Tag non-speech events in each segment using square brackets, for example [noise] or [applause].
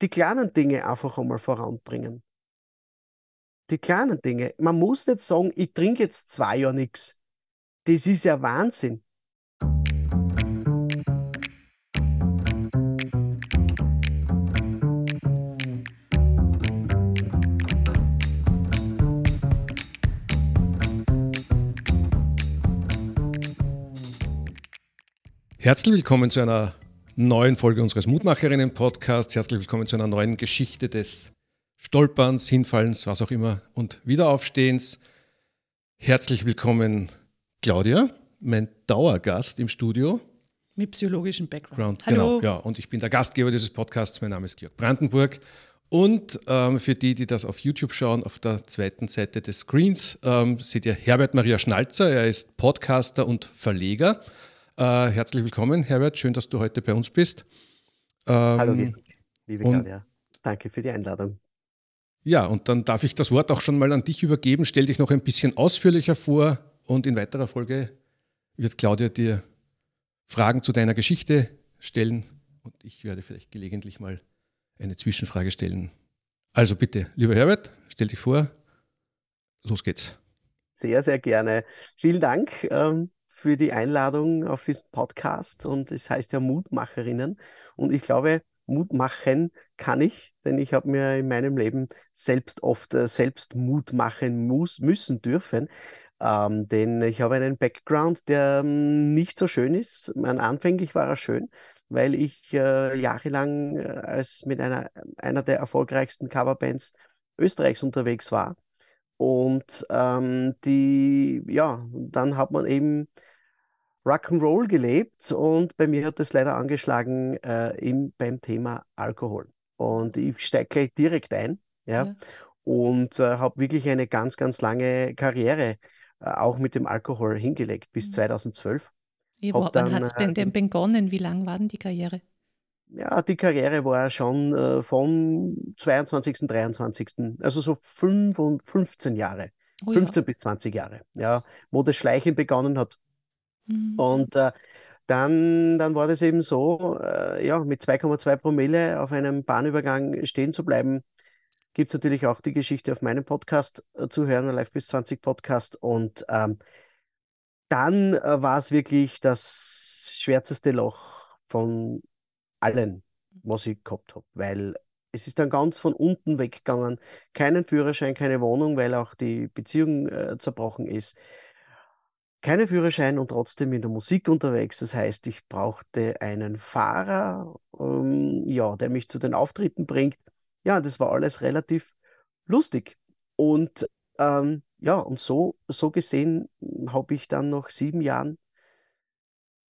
die kleinen Dinge einfach einmal voranbringen. Die kleinen Dinge. Man muss nicht sagen, ich trinke jetzt zwei Jahre nichts. Das ist ja Wahnsinn. Herzlich willkommen zu einer neuen Folge unseres Mutmacherinnen-Podcasts. Herzlich willkommen zu einer neuen Geschichte des Stolperns, Hinfallens, was auch immer und Wiederaufstehens. Herzlich willkommen, Claudia, mein Dauergast im Studio. Mit psychologischem Background. Hallo. Genau, ja. Und ich bin der Gastgeber dieses Podcasts. Mein Name ist Georg Brandenburg. Und ähm, für die, die das auf YouTube schauen, auf der zweiten Seite des Screens, ähm, seht ihr Herbert Maria Schnalzer. Er ist Podcaster und Verleger. Äh, herzlich willkommen, Herbert. Schön, dass du heute bei uns bist. Ähm, Hallo, liebe, liebe Claudia. Danke für die Einladung. Ja, und dann darf ich das Wort auch schon mal an dich übergeben. Stell dich noch ein bisschen ausführlicher vor und in weiterer Folge wird Claudia dir Fragen zu deiner Geschichte stellen und ich werde vielleicht gelegentlich mal eine Zwischenfrage stellen. Also bitte, lieber Herbert, stell dich vor. Los geht's. Sehr, sehr gerne. Vielen Dank. Ähm, für die Einladung auf diesen Podcast und es heißt ja Mutmacherinnen und ich glaube, Mut machen kann ich, denn ich habe mir in meinem Leben selbst oft äh, selbst Mut machen muss, müssen dürfen, ähm, denn ich habe einen Background, der ähm, nicht so schön ist. Anfänglich war er schön, weil ich äh, jahrelang äh, als mit einer, einer der erfolgreichsten Coverbands Österreichs unterwegs war. Und ähm, die, ja, dann hat man eben Rock'n'Roll gelebt und bei mir hat es leider angeschlagen äh, im, beim Thema Alkohol. Und ich steige gleich direkt ein ja, ja. und äh, habe wirklich eine ganz, ganz lange Karriere äh, auch mit dem Alkohol hingelegt bis mhm. 2012. Ja, wann hat es äh, denn begonnen? Wie lang war denn die Karriere? Ja, die Karriere war schon vom 22., 23., also so 5 und 15 Jahre. Oh, 15 ja. bis 20 Jahre, ja, wo das Schleichen begonnen hat, Mhm. Und äh, dann, dann war das eben so, äh, ja, mit 2,2 Promille auf einem Bahnübergang stehen zu bleiben. Gibt es natürlich auch die Geschichte auf meinem Podcast äh, zu hören, Live bis 20 Podcast. Und ähm, dann äh, war es wirklich das schwärzeste Loch von allen, was ich gehabt habe, weil es ist dann ganz von unten weggegangen. Keinen Führerschein, keine Wohnung, weil auch die Beziehung äh, zerbrochen ist keinen Führerschein und trotzdem in der Musik unterwegs. Das heißt, ich brauchte einen Fahrer, ähm, ja, der mich zu den Auftritten bringt. Ja, das war alles relativ lustig. Und ähm, ja, und so, so gesehen habe ich dann nach sieben Jahren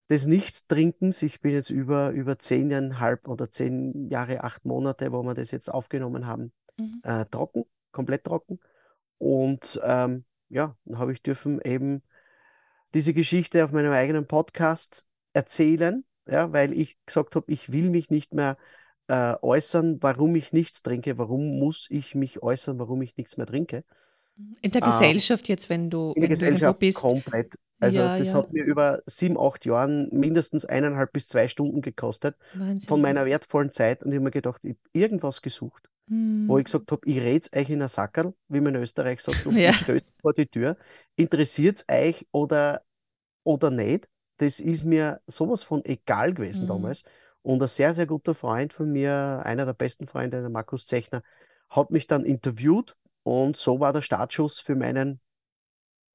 des Nichtstrinkens, ich bin jetzt über, über zehneinhalb oder zehn Jahre, acht Monate, wo wir das jetzt aufgenommen haben, mhm. äh, trocken, komplett trocken. Und ähm, ja, dann habe ich dürfen eben diese Geschichte auf meinem eigenen Podcast erzählen, ja, weil ich gesagt habe, ich will mich nicht mehr äh, äußern, warum ich nichts trinke, warum muss ich mich äußern, warum ich nichts mehr trinke. In der Gesellschaft ähm, jetzt, wenn du, in der Gesellschaft bist. komplett. Also ja, das ja. hat mir über sieben, acht Jahren mindestens eineinhalb bis zwei Stunden gekostet Wahnsinn. von meiner wertvollen Zeit und ich habe mir gedacht, ich habe irgendwas gesucht, hm. wo ich gesagt habe, ich rede euch in ein Sackerl, wie man in Österreich sagt, und [laughs] ja. stößt vor die Tür. Interessiert es euch oder, oder nicht? Das ist mir sowas von egal gewesen hm. damals. Und ein sehr, sehr guter Freund von mir, einer der besten Freunde, der Markus Zechner, hat mich dann interviewt und so war der Startschuss für meinen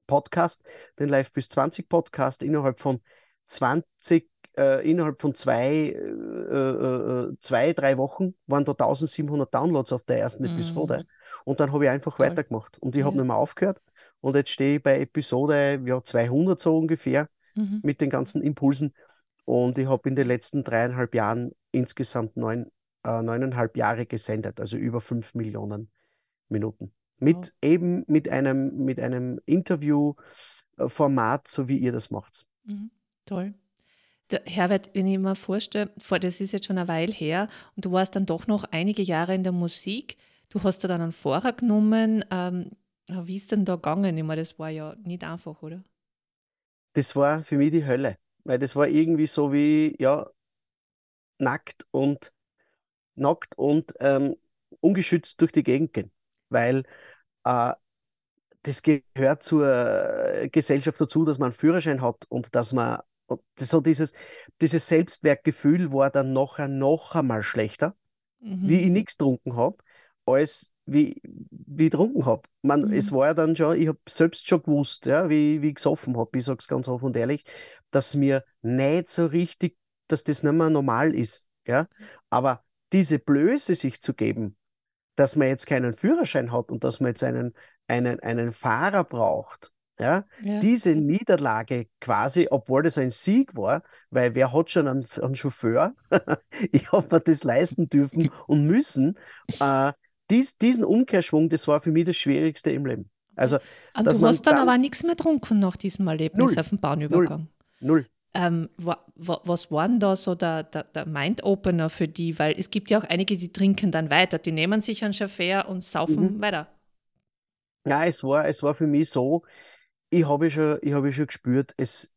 Podcast, den Live bis 20 Podcast, innerhalb von 20, äh, innerhalb von zwei, äh, äh, zwei, drei Wochen waren da 1700 Downloads auf der ersten mhm. Episode. Und dann habe ich einfach Toll. weitergemacht und ich ja. habe nicht mehr aufgehört. Und jetzt stehe ich bei Episode ja, 200 so ungefähr mhm. mit den ganzen Impulsen. Und ich habe in den letzten dreieinhalb Jahren insgesamt neun, äh, neuneinhalb Jahre gesendet, also über fünf Millionen Minuten. Mit wow. eben mit einem, mit einem Interviewformat, so wie ihr das macht. Mhm. Toll. Der Herbert, wenn ich mir vorstelle, das ist jetzt schon eine Weile her und du warst dann doch noch einige Jahre in der Musik. Du hast da dann einen Fahrer genommen. Ähm, wie ist denn da gegangen? Ich meine, das war ja nicht einfach, oder? Das war für mich die Hölle, weil das war irgendwie so wie, ja, nackt und nackt und ähm, ungeschützt durch die Gegend gehen, weil äh, das gehört zur äh, Gesellschaft dazu, dass man einen Führerschein hat und dass man und so dieses, dieses Selbstwertgefühl war dann nachher noch einmal schlechter, mhm. wie ich nichts getrunken habe, als wie, wie ich getrunken habe. Mhm. Es war ja dann schon, ich habe selbst schon gewusst, ja, wie, wie ich gesoffen habe, ich sage es ganz offen und ehrlich, dass mir nicht so richtig, dass das nicht mehr normal ist. Ja? Aber diese Blöße sich zu geben, dass man jetzt keinen Führerschein hat und dass man jetzt einen, einen, einen Fahrer braucht, ja, ja, diese Niederlage quasi, obwohl das ein Sieg war, weil wer hat schon einen, einen Chauffeur? [laughs] ich habe mir das leisten dürfen [laughs] und müssen. Äh, dies, diesen Umkehrschwung, das war für mich das Schwierigste im Leben. Also, und du hast dann, dann aber nichts mehr getrunken nach diesem Erlebnis null, auf dem Bahnübergang. Null. null. Ähm, wa, wa, was war denn da so der, der, der Mind-Opener für die? Weil es gibt ja auch einige, die trinken dann weiter. Die nehmen sich einen Chauffeur und saufen mhm. weiter. Ja, es war, es war für mich so, ich habe schon, ich habe schon gespürt, es,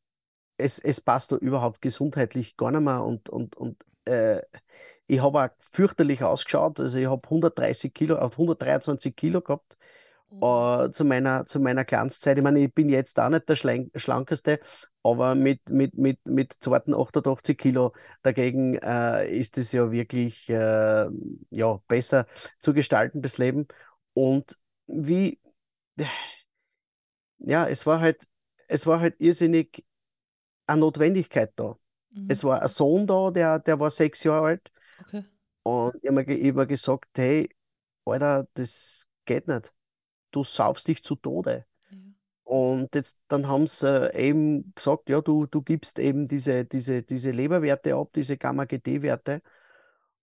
es, es passt da überhaupt gesundheitlich gar nicht mehr und, und, und äh, ich habe auch fürchterlich ausgeschaut. Also ich habe 130 Kilo, auf 123 Kilo gehabt oh. äh, zu meiner, zu meiner Glanzzeit. Ich meine, ich bin jetzt auch nicht der Schlankeste, aber mit, mit, mit, mit zweiten 88 Kilo dagegen äh, ist es ja wirklich äh, ja, besser zu gestalten, das Leben. Und wie, ja, es war halt, es war halt irrsinnig eine Notwendigkeit da. Mhm. Es war ein Sohn da, der, der war sechs Jahre alt. Okay. Und ich habe mir, hab gesagt, hey, Alter, das geht nicht. Du saufst dich zu Tode. Und jetzt, dann haben sie äh, eben gesagt, ja, du, du gibst eben diese, diese, diese Leberwerte ab, diese Gamma-GT-Werte.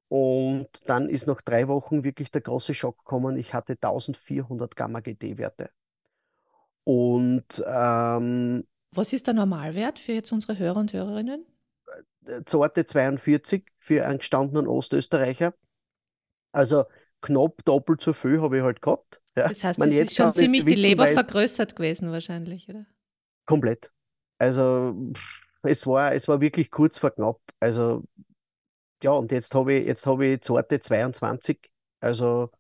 Und dann ist nach drei Wochen wirklich der große Schock gekommen. Ich hatte 1400 Gamma-GT-Werte. Und ähm, was ist der Normalwert für jetzt unsere Hörer und Hörerinnen? Äh, Zorte 42 für einen gestandenen Ostösterreicher. Also knapp doppelt so viel habe ich halt gehabt. Ja. Das heißt, es ist schon ziemlich die Leber vergrößert gewesen wahrscheinlich, oder? Komplett. Also es war, es war wirklich kurz vor knapp. Also ja, und jetzt habe ich, jetzt habe ich Zorte 22. Also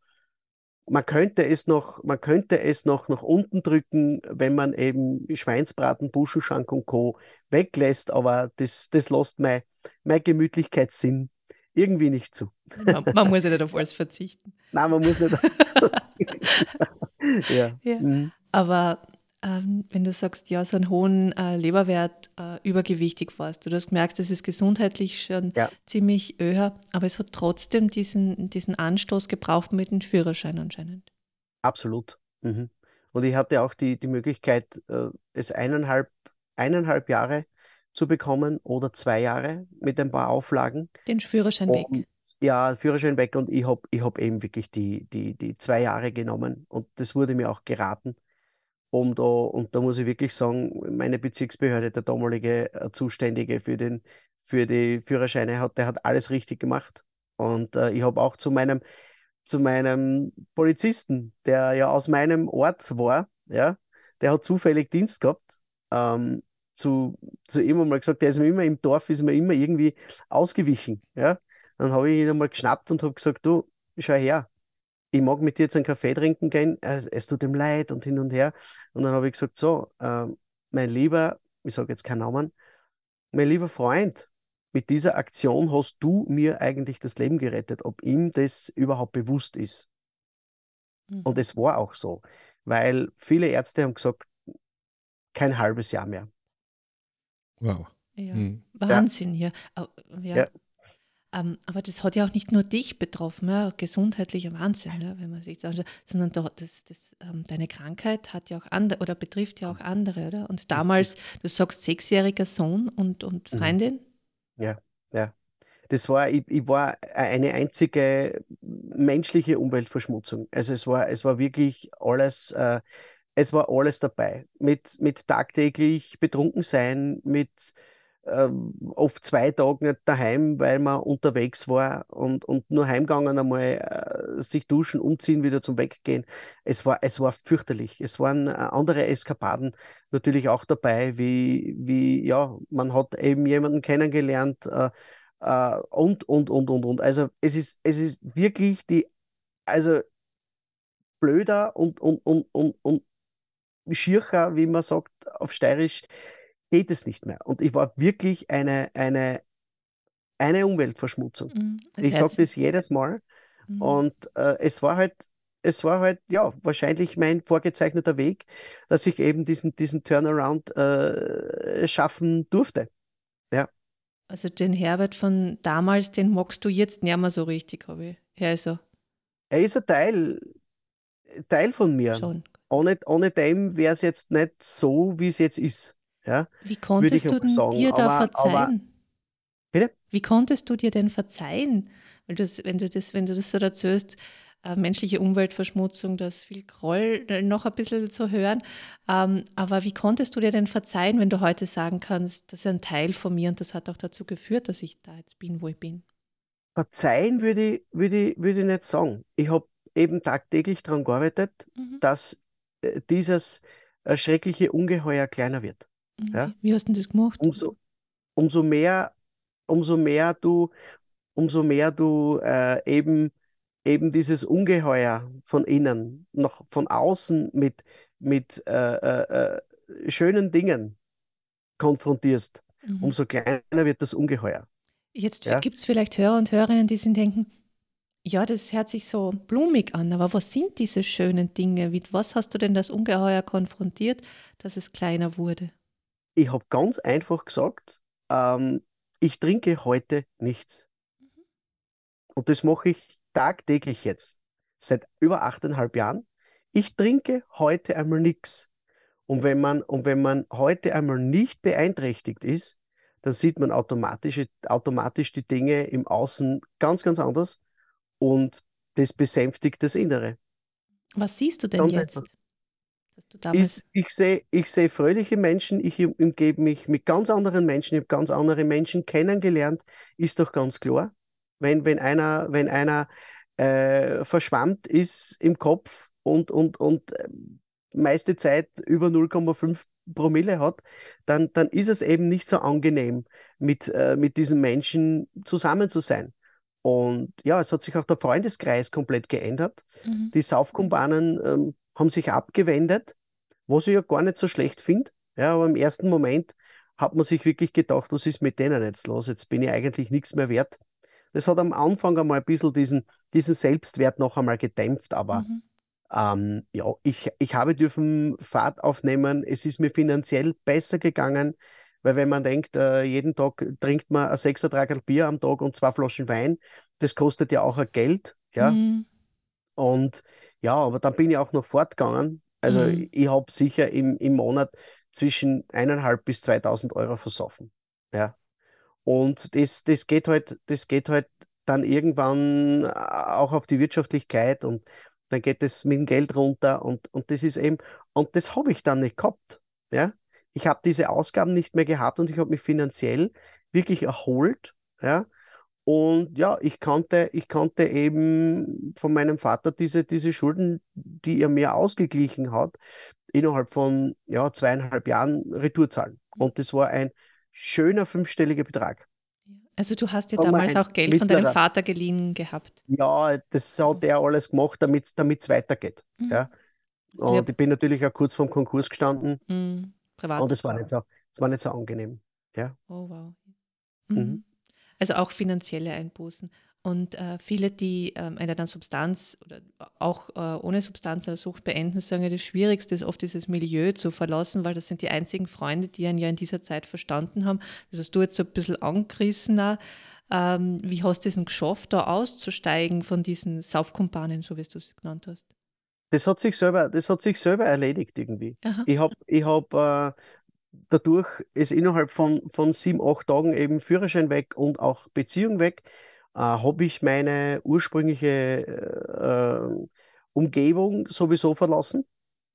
man könnte es noch, man könnte es noch nach unten drücken, wenn man eben Schweinsbraten, Buschenschank und Co. weglässt, aber das, das lässt mein, mein Gemütlichkeitssinn irgendwie nicht zu. Man, man, muss ja nicht auf alles verzichten. Nein, man muss nicht. [laughs] ja. ja. Mhm. Aber wenn du sagst, ja, so einen hohen äh, Leberwert äh, übergewichtig warst, du hast gemerkt, das ist gesundheitlich schon ja. ziemlich öher, aber es hat trotzdem diesen, diesen Anstoß gebraucht mit dem Führerschein anscheinend. Absolut. Mhm. Und ich hatte auch die, die Möglichkeit, äh, es eineinhalb, eineinhalb Jahre zu bekommen oder zwei Jahre mit ein paar Auflagen. Den Führerschein und, weg. Ja, Führerschein weg und ich habe ich hab eben wirklich die, die, die zwei Jahre genommen und das wurde mir auch geraten. Um da, und da muss ich wirklich sagen, meine Bezirksbehörde, der damalige äh, Zuständige für, den, für die Führerscheine, hat, der hat alles richtig gemacht. Und äh, ich habe auch zu meinem, zu meinem Polizisten, der ja aus meinem Ort war, ja, der hat zufällig Dienst gehabt, ähm, zu, zu ihm einmal gesagt, der ist mir immer im Dorf, ist mir immer irgendwie ausgewichen. Ja? Dann habe ich ihn einmal geschnappt und habe gesagt, du, schau her, ich mag mit dir jetzt einen Kaffee trinken gehen, es, tut ihm leid und hin und her. Und dann habe ich gesagt, so, äh, mein lieber, ich sage jetzt keinen Namen, mein lieber Freund, mit dieser Aktion hast du mir eigentlich das Leben gerettet, ob ihm das überhaupt bewusst ist. Mhm. Und es war auch so, weil viele Ärzte haben gesagt, kein halbes Jahr mehr. Wow. Ja. Mhm. Wahnsinn hier. Ja. ja. Ähm, aber das hat ja auch nicht nur dich betroffen, ja, gesundheitlicher Wahnsinn, ja, wenn man sich das anschaut, sondern da, das, das, ähm, deine Krankheit hat ja auch andere oder betrifft ja auch andere, oder? Und damals, du sagst sechsjähriger Sohn und, und mhm. Freundin? Ja, ja. Das war, ich, ich war eine einzige menschliche Umweltverschmutzung. Also es war, es war wirklich alles, äh, es war alles dabei. Mit, mit tagtäglich betrunken sein, mit ähm, oft zwei Tage nicht daheim, weil man unterwegs war und, und nur heimgegangen einmal äh, sich duschen, umziehen, wieder zum Weggehen. Es war, es war fürchterlich. Es waren äh, andere Eskapaden natürlich auch dabei, wie, wie ja, man hat eben jemanden kennengelernt, äh, äh, und, und, und, und, und. Also es ist, es ist wirklich die, also blöder und, und, und, und, und schircher, wie man sagt auf Steirisch, geht es nicht mehr. Und ich war wirklich eine, eine, eine Umweltverschmutzung. Mhm, ich sage das jedes Mal. Mhm. Und äh, es war halt, es war halt, ja, wahrscheinlich mein vorgezeichneter Weg, dass ich eben diesen, diesen Turnaround äh, schaffen durfte. Ja. Also den Herbert von damals, den magst du jetzt nicht mehr so richtig, habe ich. Ja, also. Er ist ein Teil, Teil von mir. Schon. Ohne, ohne dem wäre es jetzt nicht so, wie es jetzt ist. Ja? Wie konntest du denn sagen. dir da aber, verzeihen? Aber? Wie konntest du dir denn verzeihen? Weil das, wenn, du das, wenn du das so erzählst, äh, menschliche Umweltverschmutzung, das viel Groll äh, noch ein bisschen zu hören. Ähm, aber wie konntest du dir denn verzeihen, wenn du heute sagen kannst, das ist ein Teil von mir und das hat auch dazu geführt, dass ich da jetzt bin, wo ich bin? Verzeihen würde ich, würde ich, würde ich nicht sagen. Ich habe eben tagtäglich daran gearbeitet, mhm. dass äh, dieses äh, schreckliche Ungeheuer kleiner wird. Okay. Ja? Wie hast du das gemacht? Umso, umso mehr, umso mehr du, umso mehr du äh, eben, eben dieses Ungeheuer von innen, noch von außen mit, mit äh, äh, äh schönen Dingen konfrontierst, mhm. umso kleiner wird das Ungeheuer. Jetzt ja? gibt es vielleicht Hörer und Hörerinnen, die sich denken, ja, das hört sich so blumig an, aber was sind diese schönen Dinge? Mit was hast du denn das Ungeheuer konfrontiert, dass es kleiner wurde? Ich habe ganz einfach gesagt, ähm, ich trinke heute nichts. Mhm. Und das mache ich tagtäglich jetzt, seit über achteinhalb Jahren. Ich trinke heute einmal nichts. Und wenn man, und wenn man heute einmal nicht beeinträchtigt ist, dann sieht man automatisch, automatisch die Dinge im Außen ganz, ganz anders und das besänftigt das Innere. Was siehst du denn Ganz jetzt? Ich, ich sehe ich seh fröhliche Menschen, ich umgebe mich mit ganz anderen Menschen, ich habe ganz andere Menschen kennengelernt, ist doch ganz klar. Wenn, wenn einer, wenn einer äh, verschwammt ist im Kopf und, und, und äh, meiste Zeit über 0,5 Promille hat, dann, dann ist es eben nicht so angenehm, mit, äh, mit diesen Menschen zusammen zu sein. Und ja, es hat sich auch der Freundeskreis komplett geändert. Mhm. Die Saufkumpanen ähm, haben sich abgewendet, was ich ja gar nicht so schlecht finde. Ja, aber im ersten Moment hat man sich wirklich gedacht, was ist mit denen jetzt los? Jetzt bin ich eigentlich nichts mehr wert. Das hat am Anfang einmal ein bisschen diesen, diesen Selbstwert noch einmal gedämpft, aber mhm. ähm, ja, ich, ich habe dürfen Fahrt aufnehmen. Es ist mir finanziell besser gegangen. Weil wenn man denkt, äh, jeden Tag trinkt man ein Sechsertragerl Bier am Tag und zwei Flaschen Wein, das kostet ja auch ein Geld. Ja? Mhm. Und ja, aber dann bin ich auch noch fortgegangen. Also mhm. ich habe sicher im, im Monat zwischen eineinhalb bis 2000 Euro versoffen. Ja. Und das, das geht halt, das geht halt dann irgendwann äh, auch auf die Wirtschaftlichkeit und dann geht es mit dem Geld runter und, und das ist eben, und das habe ich dann nicht gehabt. Ja ich habe diese Ausgaben nicht mehr gehabt und ich habe mich finanziell wirklich erholt. Ja? Und ja, ich konnte, ich konnte eben von meinem Vater diese, diese Schulden, die er mir ausgeglichen hat, innerhalb von ja, zweieinhalb Jahren Retour zahlen. Und das war ein schöner fünfstelliger Betrag. Also du hast ja damals auch Geld von deinem Vater geliehen gehabt. Ja, das hat er alles gemacht, damit es weitergeht. Mhm. Ja. Und ich bin natürlich auch kurz vorm Konkurs gestanden. Mhm. Privat. Und es war nicht so, es war nicht so angenehm. Ja. Oh wow. Mhm. Also auch finanzielle Einbußen. Und äh, viele, die ähm, eine dann Substanz oder auch äh, ohne Substanz eine Sucht beenden, sagen ja, das Schwierigste ist oft dieses Milieu zu verlassen, weil das sind die einzigen Freunde, die einen ja in dieser Zeit verstanden haben. Das hast du jetzt so ein bisschen angerissen. Ähm, wie hast du es denn geschafft, da auszusteigen von diesen Saufkumpanen, so wie du es genannt hast? das hat sich selber, das hat sich selber erledigt irgendwie. Aha. Ich habe ich hab, äh, dadurch ist innerhalb von, von sieben, acht Tagen eben Führerschein weg und auch Beziehung weg, äh, habe ich meine ursprüngliche äh, Umgebung sowieso verlassen.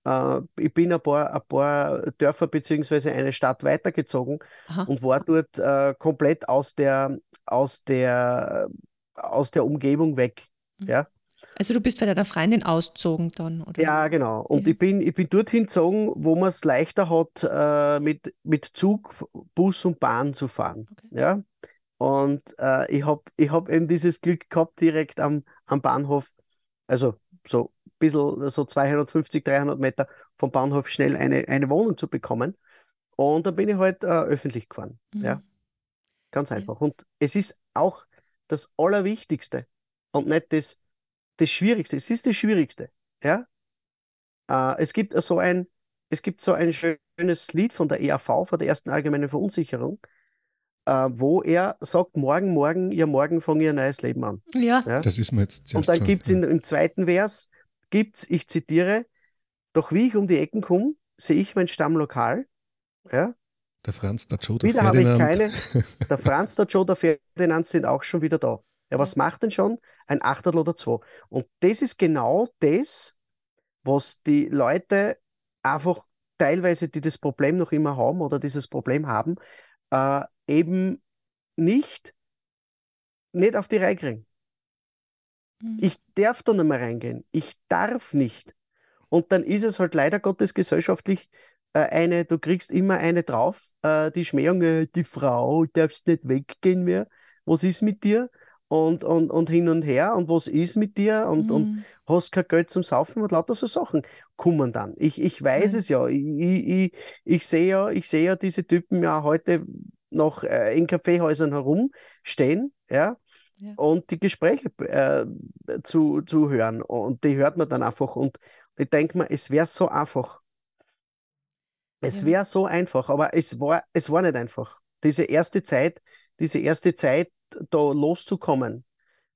Äh, ich bin ein paar, ein paar Dörfer bzw. eine Stadt weitergezogen Aha. und war dort äh, komplett aus der, aus der, aus der Umgebung weg. Mhm. Ja? Also du bist bei deiner Freundin ausgezogen dann, oder? Ja, genau. Und ja. ich, bin, ich bin dorthin gezogen, wo man es leichter hat, äh, mit, mit Zug, Bus und Bahn zu fahren. Okay. Ja? Und äh, ich habe ich hab eben dieses Glück gehabt, direkt am, am Bahnhof, also so ein bisschen, so 250, 300 Meter vom Bahnhof schnell eine, eine Wohnung zu bekommen. Und dann bin ich halt äh, öffentlich gefahren. Mhm. Ja. Ganz einfach. Und es ist auch das Allerwichtigste und nicht das, das Schwierigste. Es ist das Schwierigste. Ja? Äh, es gibt so ein, es gibt so ein schönes Lied von der EAV, von der ersten allgemeinen Verunsicherung, äh, wo er sagt, morgen, morgen, ja, morgen fange ich ein neues Leben an. Ja. ja? Das ist mir jetzt Und dann gibt es im zweiten Vers, gibt's, ich zitiere, doch wie ich um die Ecken komme, sehe ich mein Stammlokal. Ja? Der Franz, der Joe, der wieder Ferdinand. Wieder habe ich keine. [laughs] Der Franz, der Joe, der Ferdinand sind auch schon wieder da. Ja, was macht denn schon? Ein Achtel oder zwei. Und das ist genau das, was die Leute einfach teilweise, die das Problem noch immer haben oder dieses Problem haben, äh, eben nicht, nicht auf die Reihe kriegen. Mhm. Ich darf da nicht mehr reingehen. Ich darf nicht. Und dann ist es halt leider Gottes gesellschaftlich äh, eine, du kriegst immer eine drauf, äh, die Schmähung, äh, die Frau, darfst nicht weggehen mehr. Was ist mit dir? Und, und, und hin und her und was ist mit dir und, mhm. und hast kein Geld zum Saufen und lauter so Sachen kommen dann. Ich, ich weiß mhm. es ja. Ich, ich, ich sehe ja, ich sehe ja diese Typen ja heute noch äh, in Kaffeehäusern herumstehen, ja, ja. und die Gespräche äh, zu, zu hören. Und die hört man dann einfach. Und ich denke mir, es wäre so einfach. Es ja. wäre so einfach, aber es war, es war nicht einfach. Diese erste Zeit, diese erste Zeit, da loszukommen.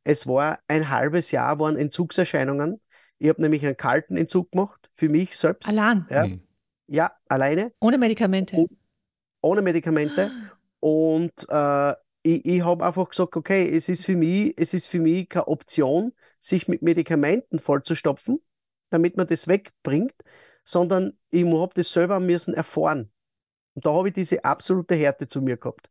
Es war ein halbes Jahr, waren Entzugserscheinungen. Ich habe nämlich einen kalten Entzug gemacht, für mich selbst. Allein? Ja, mhm. ja alleine. Ohne Medikamente? Und, ohne Medikamente. [gasps] Und äh, ich, ich habe einfach gesagt, okay, es ist, für mich, es ist für mich keine Option, sich mit Medikamenten vollzustopfen, damit man das wegbringt, sondern ich habe das selber müssen erfahren. Und da habe ich diese absolute Härte zu mir gehabt.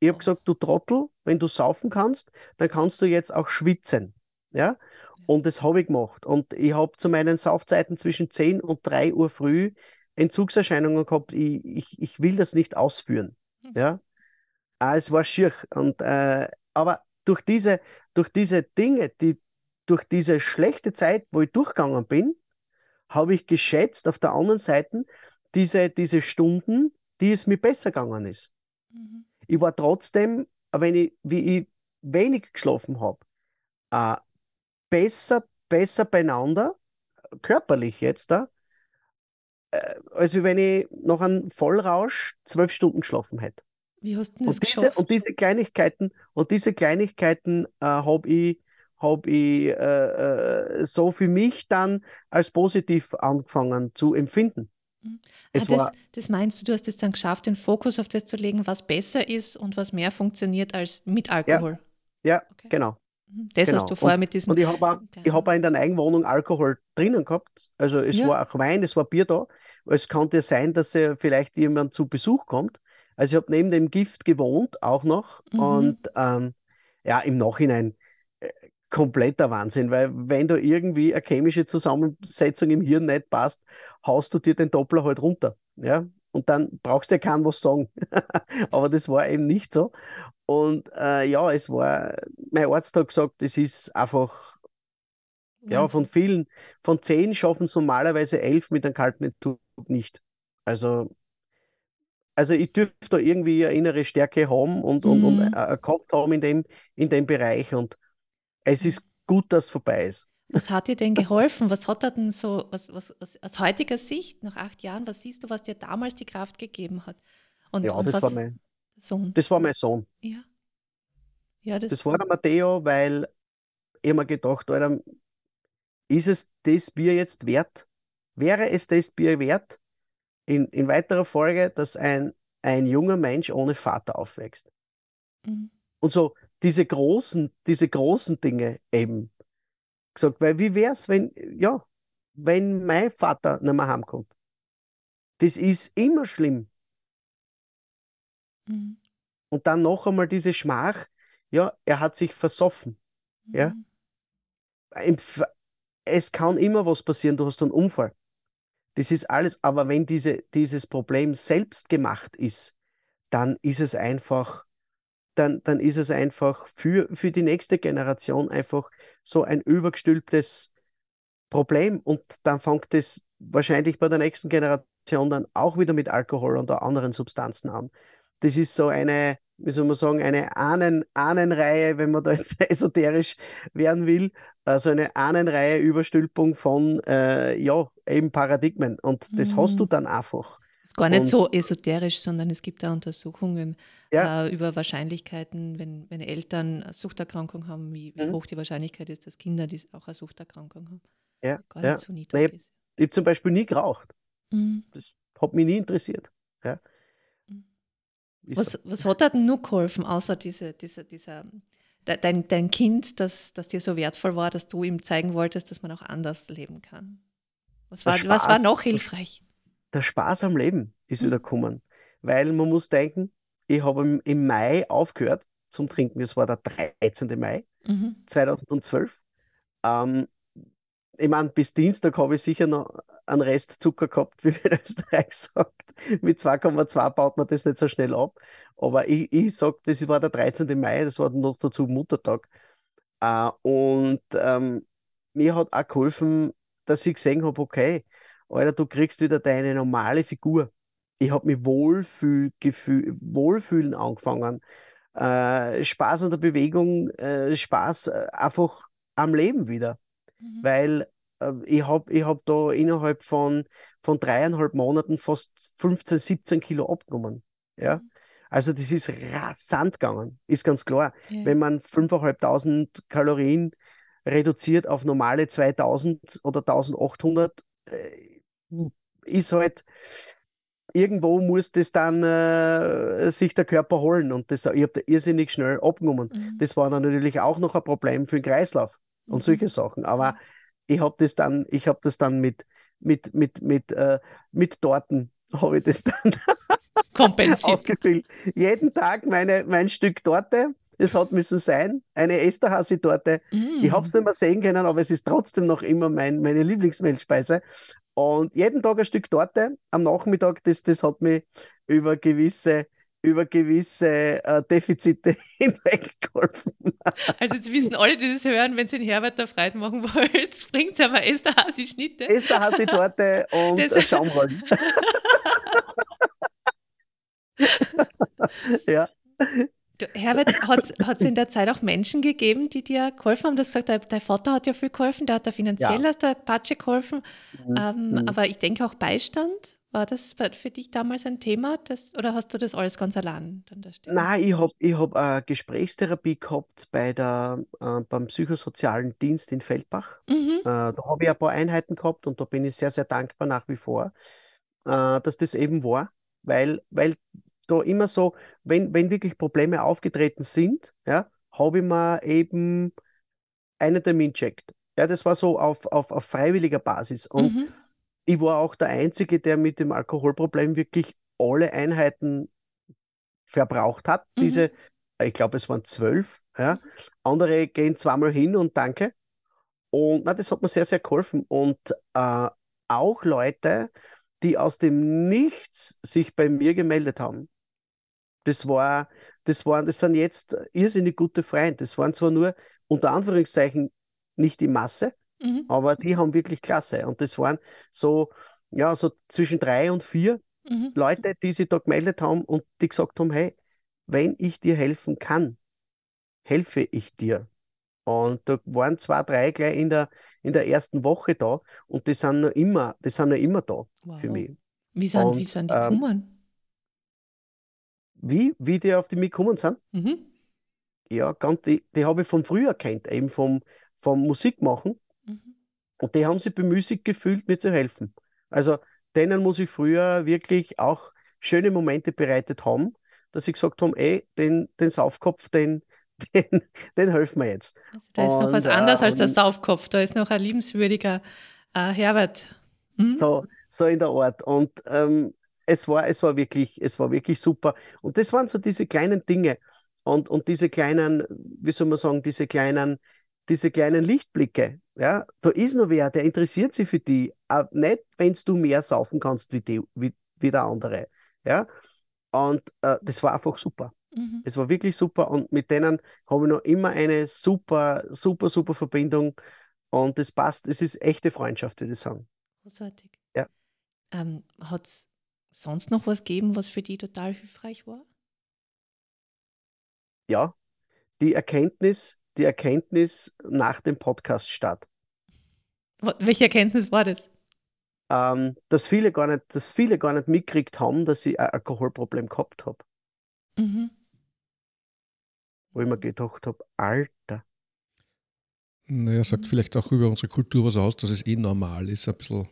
Ich habe gesagt, du Trottel, wenn du saufen kannst, dann kannst du jetzt auch schwitzen. Ja? Und das habe ich gemacht. Und ich habe zu meinen Saufzeiten zwischen 10 und 3 Uhr früh Entzugserscheinungen gehabt. Ich, ich, ich will das nicht ausführen. Hm. Ja? Ah, es war schier. Und, äh, aber durch diese, durch diese Dinge, die, durch diese schlechte Zeit, wo ich durchgegangen bin, habe ich geschätzt auf der anderen Seite diese, diese Stunden, die es mir besser gegangen ist. Mhm. Ich war trotzdem, wenn ich, wie ich wenig geschlafen habe, äh, besser, besser beieinander, körperlich jetzt da, äh, als wenn ich noch einen Vollrausch zwölf Stunden geschlafen hätte. Wie hast du das und diese, und diese Kleinigkeiten, und diese Kleinigkeiten äh, habe ich, hab ich äh, äh, so für mich dann als positiv angefangen zu empfinden. Mhm. Es ah, das, war, das meinst du, du hast es dann geschafft, den Fokus auf das zu legen, was besser ist und was mehr funktioniert als mit Alkohol. Ja, ja okay. genau. Mhm. Das genau. hast du vorher und, mit diesem. Und ich habe auch, ich hab auch in der Eigenwohnung Alkohol drinnen gehabt. Also es ja. war auch Wein, es war Bier da. Es konnte sein, dass äh, vielleicht jemand zu Besuch kommt. Also ich habe neben dem Gift gewohnt, auch noch. Mhm. Und ähm, ja, im Nachhinein äh, kompletter Wahnsinn, weil wenn du irgendwie eine chemische Zusammensetzung im Hirn nicht passt, haust du dir den Doppler halt runter. Ja? Und dann brauchst du ja keinen was sagen. [laughs] Aber das war eben nicht so. Und äh, ja, es war, mein Arzt hat gesagt, es ist einfach, ja, von vielen, von zehn schaffen es normalerweise elf mit einem kalten Entzug nicht. Also also ich dürfte da irgendwie eine innere Stärke haben und, und, und mhm. äh, gehabt haben in dem, in dem Bereich. Und es ist gut, dass es vorbei ist. Was hat dir denn geholfen? Was hat er denn so, was, was, was, aus heutiger Sicht, nach acht Jahren, was siehst du, was dir damals die Kraft gegeben hat? Und, ja, und das, war mein, Sohn. das war mein Sohn. Ja. ja das, das war der Matteo, weil ich mir gedacht, Alter, ist es das Bier jetzt wert? Wäre es das Bier wert, in, in weiterer Folge, dass ein, ein junger Mensch ohne Vater aufwächst. Mhm. Und so diese großen, diese großen Dinge eben gesagt, weil wie wäre es, wenn, ja, wenn mein Vater nicht mehr heimkommt? Das ist immer schlimm. Mhm. Und dann noch einmal diese Schmach, ja, er hat sich versoffen. Mhm. Ja. Es kann immer was passieren, du hast einen Unfall. Das ist alles, aber wenn diese, dieses Problem selbst gemacht ist, dann ist es einfach, dann, dann ist es einfach für, für die nächste Generation einfach so ein übergestülptes Problem und dann fängt es wahrscheinlich bei der nächsten Generation dann auch wieder mit Alkohol oder anderen Substanzen an. Das ist so eine, wie soll man sagen, eine Ahnen, Ahnenreihe, wenn man da jetzt [laughs] esoterisch werden will, also eine Ahnenreihe Überstülpung von, äh, ja, eben Paradigmen. Und das mhm. hast du mhm. dann einfach. Ist gar nicht und, so esoterisch, sondern es gibt da Untersuchungen ja. äh, über Wahrscheinlichkeiten, wenn, wenn Eltern eine Suchterkrankung haben, wie, wie mhm. hoch die Wahrscheinlichkeit ist, dass Kinder die auch eine Suchterkrankung haben. Ja, gar nicht ja. so niedrig ist. Ich habe zum Beispiel nie geraucht. Mhm. Das hat mich nie interessiert. Ja. Mhm. Was, so. was hat denn nur geholfen, außer diese, diese, dieser, dein, dein Kind, das, das dir so wertvoll war, dass du ihm zeigen wolltest, dass man auch anders leben kann? Was war, was war noch hilfreich? Der Spaß am Leben ist mhm. wieder gekommen. Weil man muss denken, ich habe im, im, Mai aufgehört zum Trinken. Das war der 13. Mai mhm. 2012. Ähm, ich meine, bis Dienstag habe ich sicher noch einen Rest Zucker gehabt, [laughs] wie man in Österreich sagt. Mit 2,2 baut man das nicht so schnell ab. Aber ich, ich sage, das war der 13. Mai, das war noch dazu Muttertag. Äh, und ähm, mir hat auch geholfen, dass ich gesehen habe, okay, Alter, du kriegst wieder deine normale Figur. Ich habe mich wohlfühl, gefühl, wohlfühlen angefangen. Äh, Spaß an der Bewegung, äh, Spaß äh, einfach am Leben wieder. Mhm. Weil äh, ich habe ich hab da innerhalb von, von dreieinhalb Monaten fast 15, 17 Kilo abgenommen. Ja? Mhm. Also das ist rasant gegangen, ist ganz klar. Ja. Wenn man 5.500 Kalorien reduziert auf normale 2000 oder 1800, äh, ist halt, irgendwo muss das dann äh, sich der Körper holen und das, ich habe da irrsinnig schnell abgenommen. Mhm. Das war dann natürlich auch noch ein Problem für den Kreislauf und mhm. solche Sachen. Aber ich habe das dann, ich habe das dann mit, mit, mit, mit, äh, mit Torten, habe ich das dann [laughs] kompensiert. aufgefüllt. Jeden Tag meine, mein Stück Torte. Es hat müssen sein, eine Esterhazy-Torte. Mm. Ich habe es nicht mehr sehen können, aber es ist trotzdem noch immer mein, meine Lieblingsmehlspeise. Und jeden Tag ein Stück Torte am Nachmittag, das, das hat mich über gewisse über gewisse äh, Defizite [laughs] hinweggeholfen. Also jetzt wissen alle, die das hören, wenn sie den Herbert da Freude machen wollt, [laughs] bringt einmal Esterhasi-Schnitte. Esterhasi-Torte und das Schaumrollen. [laughs] ja. Du, Herbert, hat es in der Zeit auch Menschen gegeben, die dir geholfen haben? Du hast gesagt, dein Vater hat ja viel geholfen, der hat da finanziell ja. aus der Patsche geholfen. Mhm. Ähm, mhm. Aber ich denke auch Beistand. War das für dich damals ein Thema das, oder hast du das alles ganz allein dann da stehen? Nein, ich habe ich hab eine Gesprächstherapie gehabt bei der, äh, beim psychosozialen Dienst in Feldbach. Mhm. Äh, da habe ich ein paar Einheiten gehabt und da bin ich sehr, sehr dankbar nach wie vor, äh, dass das eben war, weil, weil da immer so, wenn, wenn wirklich Probleme aufgetreten sind, ja, habe ich mir eben einen Termin checkt. Ja, das war so auf, auf, auf freiwilliger Basis. Und mhm ich war auch der Einzige, der mit dem Alkoholproblem wirklich alle Einheiten verbraucht hat. Mhm. Diese, ich glaube, es waren zwölf. Ja. Andere gehen zweimal hin und danke. Und na, das hat mir sehr, sehr geholfen. Und äh, auch Leute, die aus dem Nichts sich bei mir gemeldet haben. Das war, das waren, das sind jetzt irrsinnig gute Freunde. Das waren zwar nur unter Anführungszeichen nicht die Masse, Mhm. Aber die haben wirklich klasse. Und das waren so, ja, so zwischen drei und vier mhm. Leute, die sich da gemeldet haben und die gesagt haben, hey, wenn ich dir helfen kann, helfe ich dir. Und da waren zwei, drei gleich in der, in der ersten Woche da und die sind noch immer, die sind noch immer da wow. für mich. Wie sind, und, wie sind die ähm, gekommen? Wie, wie die auf die mich gekommen sind? Mhm. Ja, ganz, die, die habe ich von früher kennt, eben vom, vom Musikmachen. Und die haben sich bemüßigt gefühlt, mir zu helfen. Also denen muss ich früher wirklich auch schöne Momente bereitet haben, dass sie gesagt haben, ey, den, den Saufkopf, den, [laughs] den, den helfen wir jetzt. Also da ist und, noch was anderes äh, als der Saufkopf, da ist noch ein liebenswürdiger äh, Herbert. Hm? So, so in der Art. Und ähm, es, war, es, war wirklich, es war wirklich super. Und das waren so diese kleinen Dinge und, und diese kleinen, wie soll man sagen, diese kleinen, diese kleinen Lichtblicke, ja, da ist noch wer, der interessiert sich für die. Auch nicht, wenn du mehr saufen kannst wie, die, wie, wie der andere. Ja? Und äh, das war einfach super. Mhm. Es war wirklich super und mit denen habe ich noch immer eine super, super, super Verbindung und das passt. Es ist echte Freundschaft, würde ich sagen. Großartig. Ja. Ähm, Hat es sonst noch was gegeben, was für die total hilfreich war? Ja, die Erkenntnis, die Erkenntnis nach dem Podcast statt. Welche Erkenntnis war das? Ähm, dass viele gar nicht, dass viele gar nicht mitgekriegt haben, dass ich ein Alkoholproblem gehabt habe. Mhm. Wo ich mir gedacht habe, Alter. Naja, sagt vielleicht auch über unsere Kultur was aus, dass es eh normal ist, ein bisschen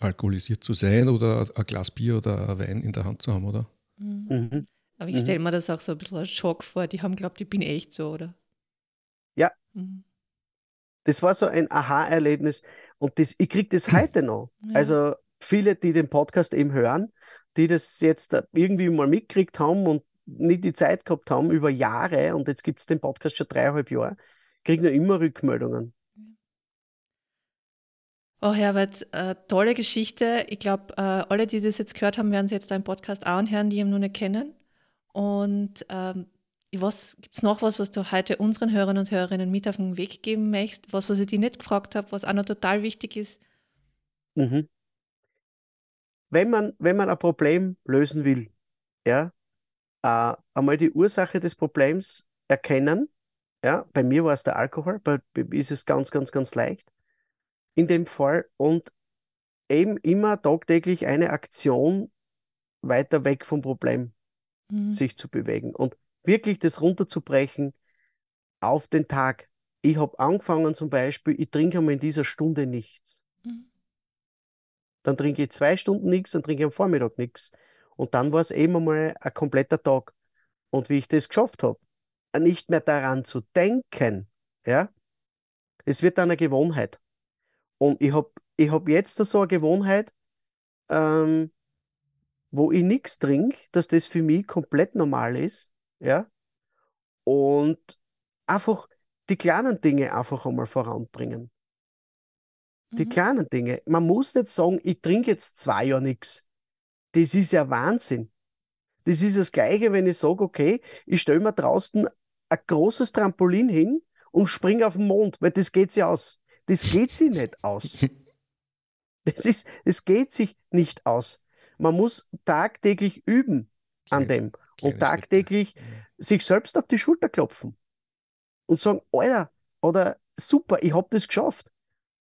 alkoholisiert zu sein oder ein Glas Bier oder ein Wein in der Hand zu haben, oder? Mhm. Mhm. Aber ich stelle mir das auch so ein bisschen als Schock vor. Die haben glaubt, ich bin echt so, oder? Ja. Mhm. Das war so ein Aha-Erlebnis. Und das, ich kriege das heute noch. Ja. Also viele, die den Podcast eben hören, die das jetzt irgendwie mal mitgekriegt haben und nicht die Zeit gehabt haben über Jahre und jetzt gibt es den Podcast schon dreieinhalb Jahre, kriegen noch immer Rückmeldungen. Oh Herbert, äh, tolle Geschichte. Ich glaube, äh, alle, die das jetzt gehört haben, werden es jetzt deinen Podcast auch anhören, die ihn noch nicht kennen. Und ähm, gibt es noch was, was du heute unseren Hörern und Hörerinnen mit auf den Weg geben möchtest? Was, was ich dir nicht gefragt habe, was auch noch total wichtig ist? Mhm. Wenn, man, wenn man ein Problem lösen will, ja, äh, einmal die Ursache des Problems erkennen. Ja, bei mir war es der Alkohol, bei ist es ganz, ganz, ganz leicht in dem Fall und eben immer tagtäglich eine Aktion weiter weg vom Problem mhm. sich zu bewegen und wirklich das runterzubrechen auf den Tag. Ich habe angefangen zum Beispiel, ich trinke einmal in dieser Stunde nichts. Mhm. Dann trinke ich zwei Stunden nichts, dann trinke ich am Vormittag nichts. Und dann war es eben einmal ein kompletter Tag. Und wie ich das geschafft habe, nicht mehr daran zu denken, ja, es wird dann eine Gewohnheit. Und ich habe ich hab jetzt so eine Gewohnheit, ähm, wo ich nichts trinke, dass das für mich komplett normal ist, ja, und einfach die kleinen Dinge einfach einmal voranbringen. Die mhm. kleinen Dinge. Man muss nicht sagen, ich trinke jetzt zwei Jahre nichts. Das ist ja Wahnsinn. Das ist das Gleiche, wenn ich sage, okay, ich stelle mir draußen ein großes Trampolin hin und springe auf den Mond, weil das geht sich aus. Das geht sich nicht aus. [laughs] Das, ist, das geht sich nicht aus. Man muss tagtäglich üben an dem und tagtäglich sich selbst auf die Schulter klopfen und sagen, Alter, oder super, ich habe das geschafft.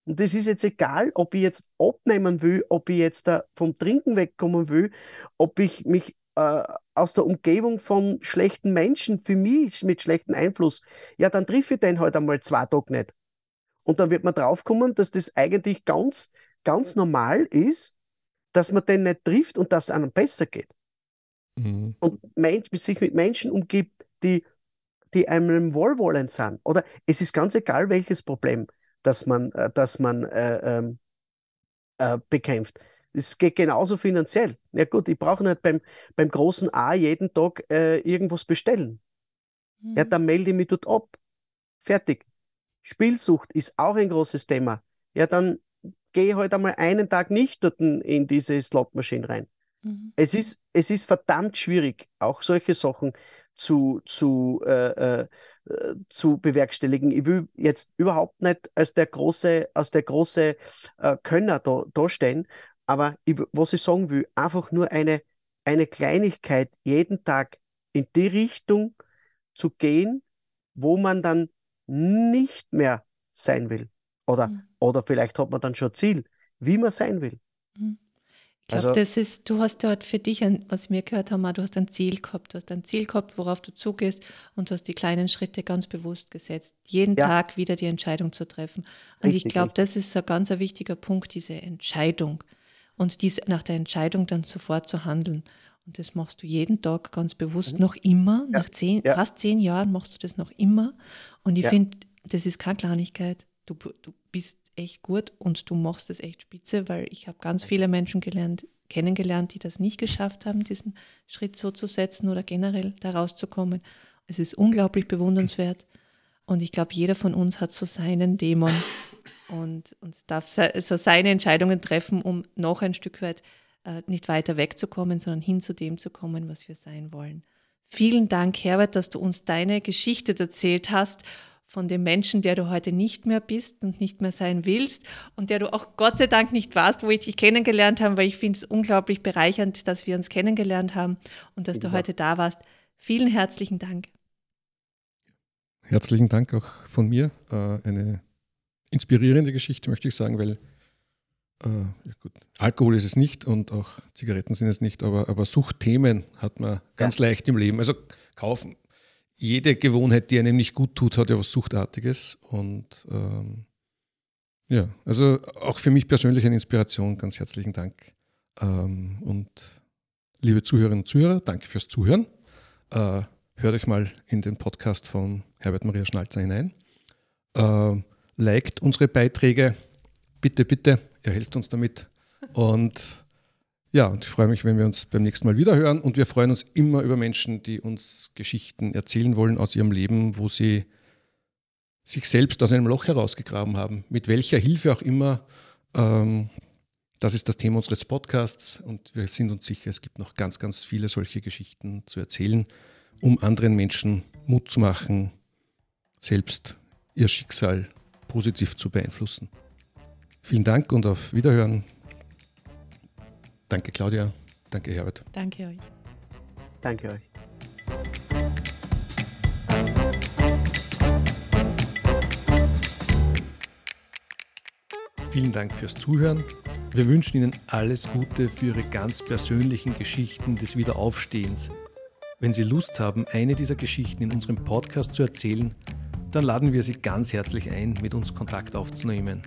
Und das ist jetzt egal, ob ich jetzt abnehmen will, ob ich jetzt da vom Trinken wegkommen will, ob ich mich äh, aus der Umgebung von schlechten Menschen für mich mit schlechtem Einfluss, ja, dann triff ich den halt einmal zwei Tage nicht. Und dann wird man draufkommen, dass das eigentlich ganz, ganz normal ist, dass man den nicht trifft und dass es einem besser geht. Mhm. Und Mensch, sich mit Menschen umgibt, die, die einem wohlwollend sind. Oder es ist ganz egal, welches Problem das man, äh, das man äh, ähm, äh, bekämpft. Es geht genauso finanziell. Ja gut, ich brauche nicht beim, beim großen A jeden Tag äh, irgendwas bestellen. Mhm. Ja, dann melde ich mich dort ab. Fertig. Spielsucht ist auch ein großes Thema. Ja, dann gehe ich halt einmal einen Tag nicht dort in diese Slotmaschine rein. Mhm. Es, ist, es ist verdammt schwierig, auch solche Sachen zu, zu, äh, äh, zu bewerkstelligen. Ich will jetzt überhaupt nicht als der große, als der große äh, Könner da, da stehen, aber ich, was ich sagen will, einfach nur eine, eine Kleinigkeit jeden Tag in die Richtung zu gehen, wo man dann nicht mehr sein will. Oder, mhm. oder vielleicht hat man dann schon Ziel, wie man sein will. Mhm. Ich glaube, also, das ist, du hast dort für dich, ein, was wir gehört haben, du hast ein Ziel gehabt. Du hast ein Ziel gehabt, worauf du zugehst und du hast die kleinen Schritte ganz bewusst gesetzt. Jeden ja. Tag wieder die Entscheidung zu treffen. Und richtig, ich glaube, das ist ein ganz ein wichtiger Punkt, diese Entscheidung. Und dies nach der Entscheidung dann sofort zu handeln. Und das machst du jeden Tag ganz bewusst, mhm. noch immer. Ja. Nach zehn, ja. fast zehn Jahren machst du das noch immer. Und ich finde, das ist keine Kleinigkeit. Du, du bist echt gut und du machst es echt spitze, weil ich habe ganz viele Menschen gelernt, kennengelernt, die das nicht geschafft haben, diesen Schritt so zu setzen oder generell da rauszukommen. Es ist unglaublich bewundernswert und ich glaube, jeder von uns hat so seinen Dämon und, und darf so seine Entscheidungen treffen, um noch ein Stück weit nicht weiter wegzukommen, sondern hin zu dem zu kommen, was wir sein wollen. Vielen Dank, Herbert, dass du uns deine Geschichte erzählt hast von dem Menschen, der du heute nicht mehr bist und nicht mehr sein willst und der du auch Gott sei Dank nicht warst, wo ich dich kennengelernt habe, weil ich finde es unglaublich bereichernd, dass wir uns kennengelernt haben und dass du heute da warst. Vielen herzlichen Dank. Herzlichen Dank auch von mir. Äh, eine inspirierende Geschichte, möchte ich sagen, weil äh, ja Alkohol ist es nicht und auch Zigaretten sind es nicht, aber, aber Suchtthemen hat man ganz ja. leicht im Leben. Also kaufen. Jede Gewohnheit, die einem nicht gut tut, hat ja was Suchtartiges. Und ähm, ja, also auch für mich persönlich eine Inspiration. Ganz herzlichen Dank. Ähm, und liebe Zuhörerinnen und Zuhörer, danke fürs Zuhören. Äh, hört euch mal in den Podcast von Herbert Maria Schnalzer hinein. Äh, liked unsere Beiträge. Bitte, bitte, ihr helft uns damit. Und ja, und ich freue mich, wenn wir uns beim nächsten Mal wieder hören. Und wir freuen uns immer über Menschen, die uns Geschichten erzählen wollen aus ihrem Leben, wo sie sich selbst aus einem Loch herausgegraben haben. Mit welcher Hilfe auch immer. Ähm, das ist das Thema unseres Podcasts und wir sind uns sicher, es gibt noch ganz, ganz viele solche Geschichten zu erzählen, um anderen Menschen Mut zu machen, selbst ihr Schicksal positiv zu beeinflussen. Vielen Dank und auf Wiederhören. Danke Claudia, danke Herbert. Danke euch. Danke euch. Vielen Dank fürs Zuhören. Wir wünschen Ihnen alles Gute für Ihre ganz persönlichen Geschichten des Wiederaufstehens. Wenn Sie Lust haben, eine dieser Geschichten in unserem Podcast zu erzählen, dann laden wir Sie ganz herzlich ein, mit uns Kontakt aufzunehmen.